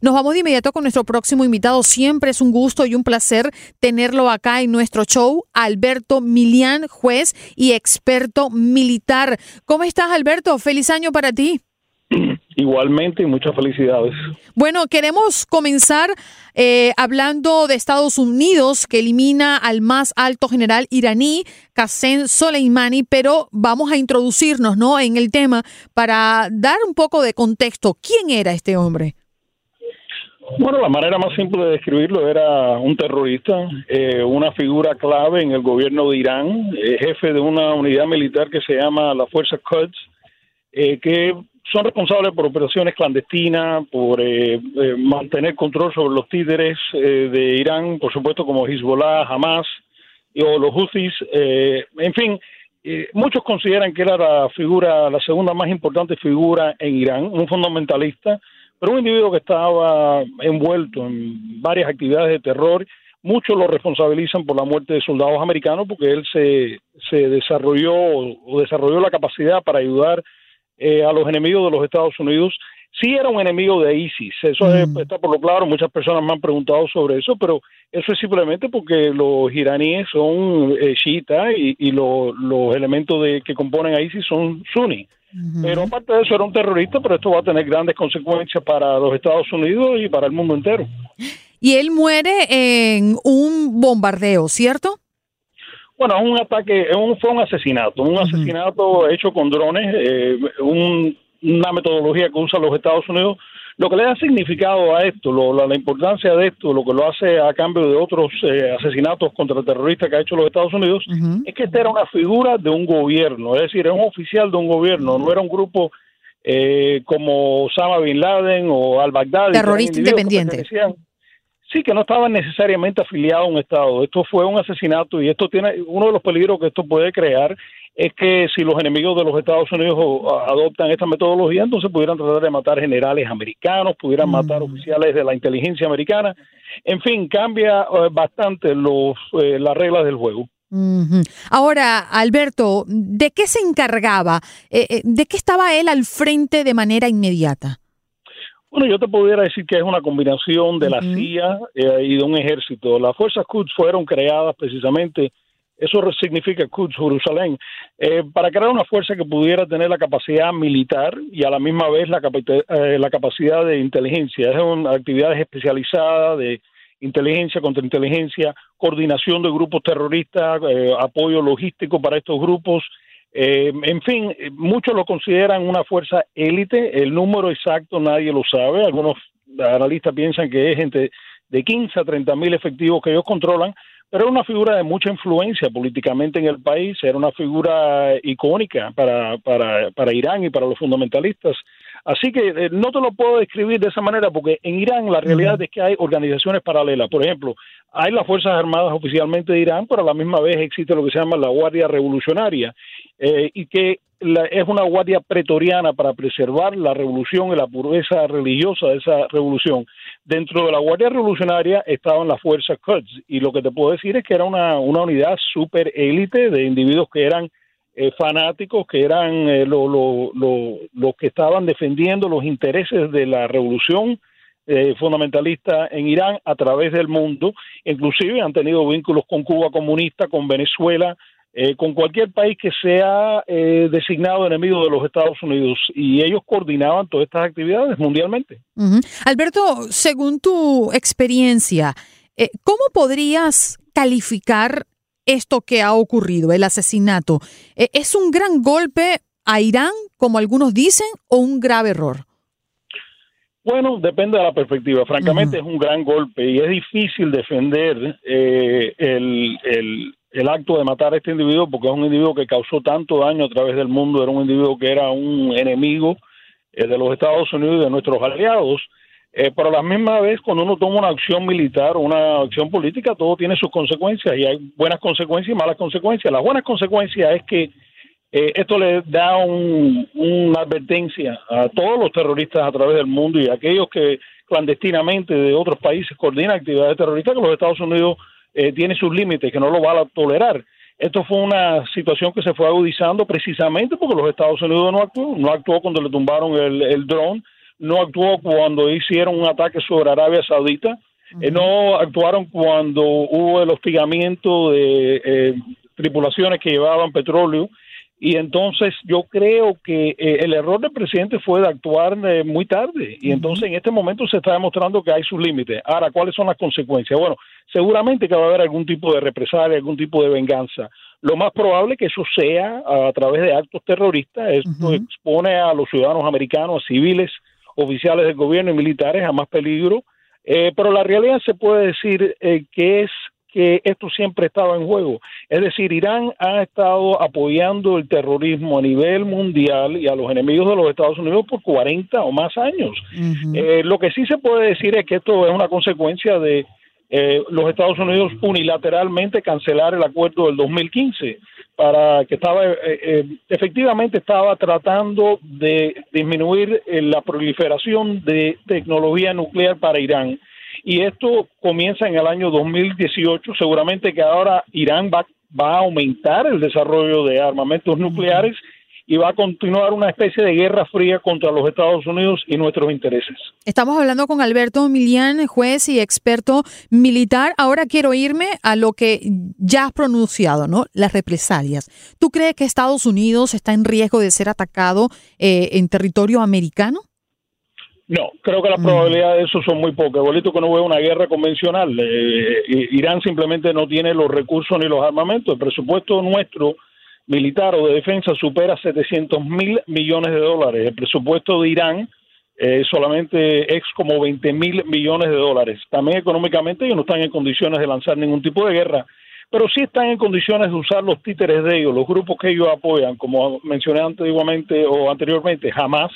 Nos vamos de inmediato con nuestro próximo invitado. Siempre es un gusto y un placer tenerlo acá en nuestro show. Alberto Milian, juez y experto militar. ¿Cómo estás, Alberto? Feliz año para ti. Igualmente, y muchas felicidades. Bueno, queremos comenzar eh, hablando de Estados Unidos, que elimina al más alto general iraní, Qasem Soleimani, pero vamos a introducirnos ¿no? en el tema para dar un poco de contexto. ¿Quién era este hombre? Bueno, la manera más simple de describirlo era un terrorista, eh, una figura clave en el gobierno de Irán, eh, jefe de una unidad militar que se llama la Fuerza Quds, eh, que son responsables por operaciones clandestinas, por eh, eh, mantener control sobre los títeres eh, de Irán, por supuesto como Hezbollah, Hamas o los Houthis, eh, en fin, eh, muchos consideran que era la figura, la segunda más importante figura en Irán, un fundamentalista, pero un individuo que estaba envuelto en varias actividades de terror. Muchos lo responsabilizan por la muerte de soldados americanos porque él se, se desarrolló o desarrolló la capacidad para ayudar eh, a los enemigos de los Estados Unidos. Sí era un enemigo de ISIS, eso es- está por lo claro, muchas personas me han preguntado sobre eso, pero eso es simplemente porque los iraníes son eh, chiitas y, y lo- los elementos de, que componen a ISIS son suní. Pero aparte de eso era un terrorista, pero esto va a tener grandes consecuencias para los Estados Unidos y para el mundo entero. Y él muere en un bombardeo, ¿cierto? Bueno, es un ataque, un, fue un asesinato, un asesinato hecho con drones, eh, un- una metodología que usan los Estados Unidos. Lo que le da significado a esto, lo- la, la importancia de esto, lo que lo hace a cambio de otros eh, asesinatos contra terroristas que ha hecho los Estados Unidos, es que esta era una figura de un gobierno, es decir, era un oficial de un gobierno, no era un grupo eh, como Osama Bin Laden o al-Baghdadi. que Terrorista que independiente. pertenecían- Sí, que no estaban necesariamente afiliados a un Estado. Esto fue un asesinato y esto tiene uno de los peligros que esto puede crear es que si los enemigos de los Estados Unidos adoptan esta metodología, entonces pudieran tratar de matar generales americanos, pudieran matar oficiales de la inteligencia americana. En fin, cambia eh, bastante los eh, las reglas del juego. Ahora, Alberto, ¿de qué se encargaba? Eh, eh, ¿De qué estaba él al frente de manera inmediata? Bueno, yo te pudiera decir que es una combinación de la CIA eh, y de un ejército. Las fuerzas Quds fueron creadas precisamente, eso significa Quds, Jerusalén, eh, para crear una fuerza que pudiera tener la capacidad militar y a la misma vez la, capita- eh, la capacidad de inteligencia. Es una actividades especializadas de inteligencia contra inteligencia, coordinación de grupos terroristas, eh, apoyo logístico para estos grupos. Eh, en fin, eh, muchos lo consideran una fuerza élite, el número exacto nadie lo sabe, algunos analistas piensan que es entre de 15 a 30 mil efectivos que ellos controlan, pero era una figura de mucha influencia políticamente en el país, era una figura icónica para, para, para Irán y para los fundamentalistas. Así que eh, no te lo puedo describir de esa manera porque en Irán la realidad es que hay organizaciones paralelas. Por ejemplo, hay las Fuerzas Armadas oficialmente de Irán, pero a la misma vez existe lo que se llama la Guardia Revolucionaria eh, y que es una guardia pretoriana para preservar la revolución y la pureza religiosa de esa revolución. Dentro de la Guardia Revolucionaria estaban las fuerzas Quds y lo que te puedo decir es que era una, una unidad super élite de individuos que eran eh, fanáticos que eran eh, los que estaban defendiendo los intereses de la revolución eh, fundamentalista en Irán a través del mundo, inclusive han tenido vínculos con Cuba comunista, con Venezuela, con cualquier país que sea designado enemigo de los Estados Unidos. Y ellos coordinaban todas estas actividades mundialmente. Alberto, según tu experiencia, ¿cómo podrías calificar esto que ha ocurrido, el asesinato, eh, ¿es un gran golpe a Irán, como algunos dicen, o un grave error? Bueno, depende de la perspectiva. Francamente es un gran golpe y es difícil defender eh, el, el, acto de matar a este individuo porque es un individuo que causó tanto daño a través del mundo, era un individuo que era un enemigo eh, de los Estados Unidos y de nuestros aliados eh, pero a la misma vez, cuando uno toma una acción militar o una acción política, todo tiene sus consecuencias y hay buenas consecuencias y malas consecuencias. Las buenas consecuencias es que eh, esto le da una advertencia a todos los terroristas a través del mundo y a aquellos que clandestinamente de otros países coordinan actividades terroristas que los Estados Unidos eh, tiene sus límites, que no lo van a tolerar. Esto fue una situación que se fue agudizando precisamente porque los Estados Unidos no actuó, no actuó cuando le tumbaron el, el dron, no actuó cuando hicieron un ataque sobre Arabia Saudita, eh, no actuaron cuando hubo el hostigamiento de eh, tripulaciones que llevaban petróleo. Y entonces yo creo que eh, el error del presidente fue de actuar muy tarde. Y entonces en este momento se está demostrando que hay sus límites. Ahora, ¿cuáles son las consecuencias? Bueno, seguramente que va a haber algún tipo de represalia, algún tipo de venganza. Lo más probable que eso sea a, través de actos terroristas. Esto expone a los ciudadanos americanos, a civiles, oficiales del gobierno y militares a más peligro, eh, pero la realidad se puede decir eh, que es que esto siempre estaba en juego. Es decir, Irán ha estado apoyando el terrorismo a nivel mundial y a los enemigos de los Estados Unidos por 40 o más años. Eh, lo que sí se puede decir es que esto es una consecuencia de los Estados Unidos unilateralmente cancelar el acuerdo del 2015 para que estaba eh, eh, efectivamente estaba tratando de disminuir eh, la proliferación de tecnología nuclear para Irán. Y esto comienza en el año 2018 seguramente que ahora Irán va, va a aumentar el desarrollo de armamentos nucleares y va a continuar una especie de guerra fría contra los Estados Unidos y nuestros intereses. Estamos hablando con Alberto Milian, juez y experto militar. Ahora quiero irme a lo que ya has pronunciado, ¿no? Las represalias. ¿Tú crees que Estados Unidos está en riesgo de ser atacado eh, en territorio americano? No, creo que las mm. probabilidades de eso son muy pocas. Bolito que no veo una guerra convencional. Eh, Irán simplemente no tiene los recursos ni los armamentos. El presupuesto nuestro militar o de defensa supera 700 mil millones de dólares. El presupuesto de Irán eh, solamente es como 20 mil millones de dólares. También económicamente ellos no están en condiciones de lanzar ningún tipo de guerra, pero sí están en condiciones de usar los títeres de ellos, los grupos que ellos apoyan, como mencioné antiguamente o anteriormente, Hamas,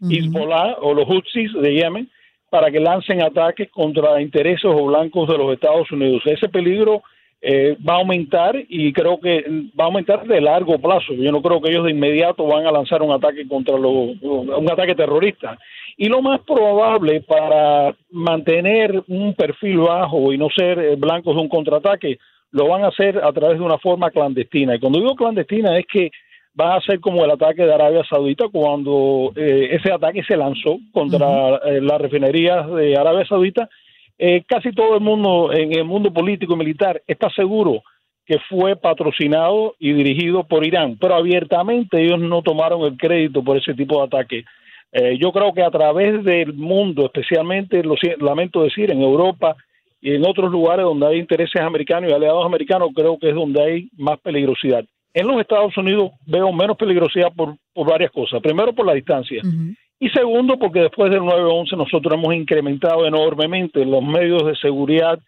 Hezbollah o los Houthis de Yemen, para que lancen ataques contra intereses o blancos de los Estados Unidos. Ese peligro eh, va a aumentar y creo que va a aumentar de largo plazo. Yo no creo que ellos de inmediato van a lanzar un ataque contra los, un ataque terrorista. Y lo más probable para mantener un perfil bajo y no ser eh, blancos de un contraataque, lo van a hacer a través de una forma clandestina. Y cuando digo clandestina es que va a ser como el ataque de Arabia Saudita cuando eh, ese ataque se lanzó contra las refinerías de Arabia Saudita eh, casi todo el mundo en el mundo político y militar está seguro que fue patrocinado y dirigido por Irán, pero abiertamente ellos no tomaron el crédito por ese tipo de ataque. Eh, yo creo que a través del mundo, especialmente, lo lamento decir, en Europa y en otros lugares donde hay intereses americanos y aliados americanos, creo que es donde hay más peligrosidad. En los Estados Unidos veo menos peligrosidad por, varias cosas. Primero, por la distancia. Y segundo, porque después del 9-11 nosotros hemos incrementado enormemente los medios de seguridad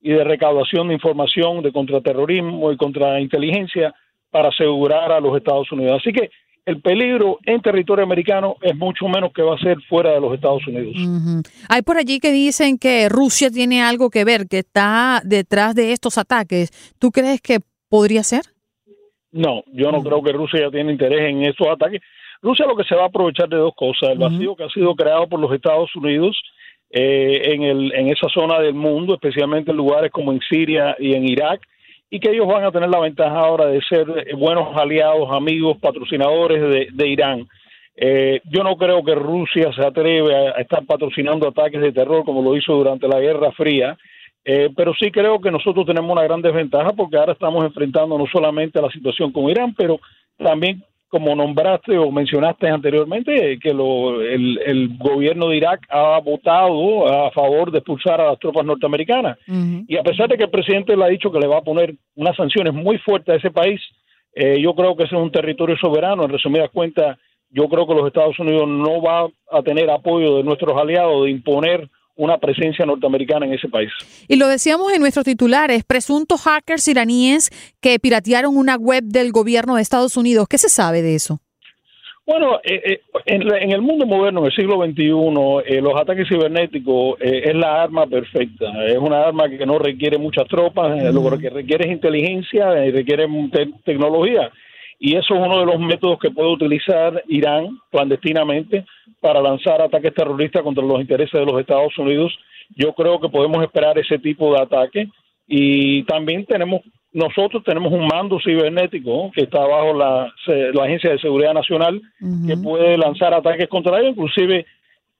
y de recaudación de información de contraterrorismo y contrainteligencia para asegurar a los Estados Unidos. Así que el peligro en territorio americano es mucho menos que va a ser fuera de los Estados Unidos. Hay por allí que dicen que Rusia tiene algo que ver, que está detrás de estos ataques. ¿Tú crees que podría ser? No, yo no creo que Rusia ya tiene interés en estos ataques. Rusia lo que se va a aprovechar de dos cosas, el vacío que ha sido creado por los Estados Unidos eh, en, el, en esa zona del mundo, especialmente en lugares como en Siria y en Irak, y que ellos van a tener la ventaja ahora de ser eh, buenos aliados, amigos, patrocinadores de, Irán. Eh, yo no creo que Rusia se atreve a, estar patrocinando ataques de terror como lo hizo durante la Guerra Fría, pero sí creo que nosotros tenemos una gran desventaja porque ahora estamos enfrentando no solamente la situación con Irán, pero también como nombraste o mencionaste anteriormente, que el, gobierno de Irak ha votado a favor de expulsar a las tropas norteamericanas. Y a pesar de que el presidente le ha dicho que le va a poner unas sanciones muy fuertes a ese país, eh, yo creo que ese es un territorio soberano. En resumidas cuentas, yo creo que los Estados Unidos no va a tener apoyo de nuestros aliados de imponer una presencia norteamericana en ese país. Y lo decíamos en nuestros titulares, presuntos hackers iraníes que piratearon una web del gobierno de Estados Unidos. ¿Qué se sabe de eso? Bueno, eh, eh, en, el mundo moderno, en el siglo XXI, eh, los ataques cibernéticos es la arma perfecta. Es una arma que no requiere muchas tropas, lo que requiere es inteligencia y requiere tecnología. Y eso es uno de los métodos que puede utilizar Irán clandestinamente para lanzar ataques terroristas contra los intereses de los Estados Unidos. Yo creo que podemos esperar ese tipo de ataque y también tenemos nosotros tenemos un mando cibernético que está bajo la, Agencia de Seguridad Nacional que puede lanzar ataques contra ellos. Inclusive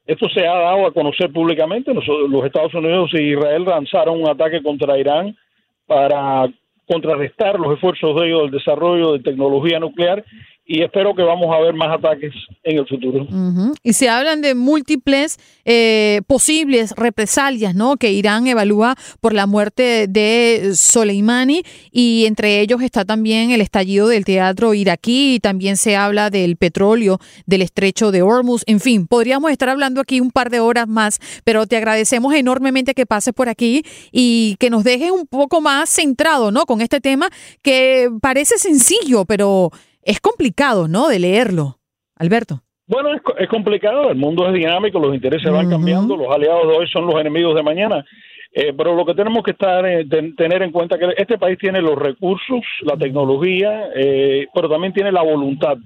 esto se ha dado a conocer públicamente. los Estados Unidos e Israel lanzaron un ataque contra Irán para contrarrestar los esfuerzos de ellos del desarrollo de tecnología nuclear y espero que vamos a ver más ataques en el futuro. Y se hablan de múltiples eh, posibles represalias, ¿no? Que Irán evalúa por la muerte de Soleimani y entre ellos está también el estallido del teatro iraquí y también se habla del petróleo, del estrecho de Hormuz. En fin, podríamos estar hablando aquí un par de horas más, pero te agradecemos enormemente que pases por aquí y que nos dejes un poco más centrado, ¿no? Con este tema que parece sencillo, pero es complicado, ¿no? De leerlo. Alberto. Bueno, es, complicado, el mundo es dinámico, los intereses van cambiando, los aliados de hoy son los enemigos de mañana. Eh, pero lo que tenemos que estar eh, tener en cuenta es que este país tiene los recursos, la tecnología, eh, pero también tiene la voluntad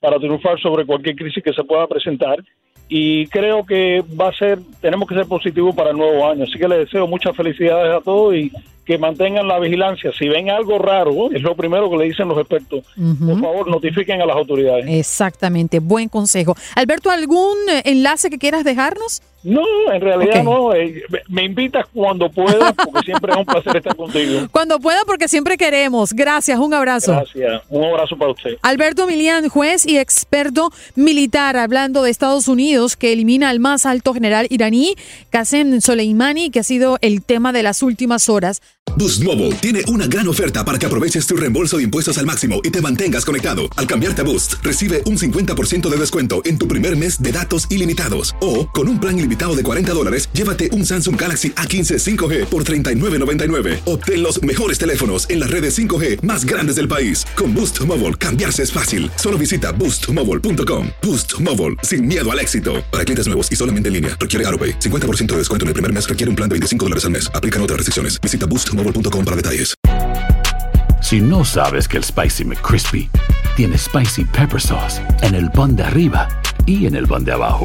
para triunfar sobre cualquier crisis que se pueda presentar. Y creo que va a ser, tenemos que ser positivos para el nuevo año. Así que les deseo muchas felicidades a todos y que mantengan la vigilancia. Si ven algo raro, es lo primero que le dicen los expertos. Por favor, notifiquen a las autoridades. Exactamente, buen consejo. Alberto, ¿algún enlace que quieras dejarnos? No, en realidad no. Eh, me invitas cuando pueda, porque siempre es un placer estar contigo. Cuando pueda, porque siempre queremos. Gracias, un abrazo. Gracias, un abrazo para usted. Alberto Milian, juez y experto militar, hablando de Estados Unidos, que elimina al más alto general iraní, Qasem Soleimani, que ha sido el tema de las últimas horas. Boost Mobile tiene una gran oferta para que aproveches tu reembolso de impuestos al máximo y te mantengas conectado. Al cambiarte a Boost, recibe un 50% de descuento en tu primer mes de datos ilimitados. O, con un plan de 40 dólares, llévate un Samsung Galaxy A15 5G por $39.99. Obtén los mejores teléfonos en las redes 5G más grandes del país. Con Boost Mobile, cambiarse es fácil. Solo visita boostmobile.com. Boost Mobile, sin miedo al éxito. Para clientes nuevos y solamente en línea, requiere AroPay. 50% de descuento en el primer mes requiere un plan de 25 dólares al mes. Aplican otras restricciones. Visita boostmobile.com para detalles. Si no sabes que el Spicy McCrispy tiene Spicy Pepper Sauce en el pan de arriba y en el pan de abajo,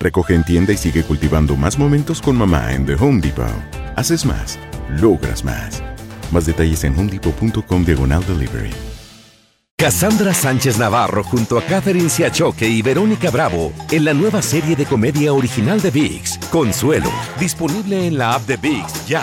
Recoge en tienda y sigue cultivando más momentos con mamá en The Home Depot. Haces más, logras más. Más detalles en homedepot.com diagonal delivery. Cassandra Sánchez Navarro junto a Catherine Siachoque y Verónica Bravo en la nueva serie de comedia original de VIX, Consuelo, disponible en la app de VIX ya.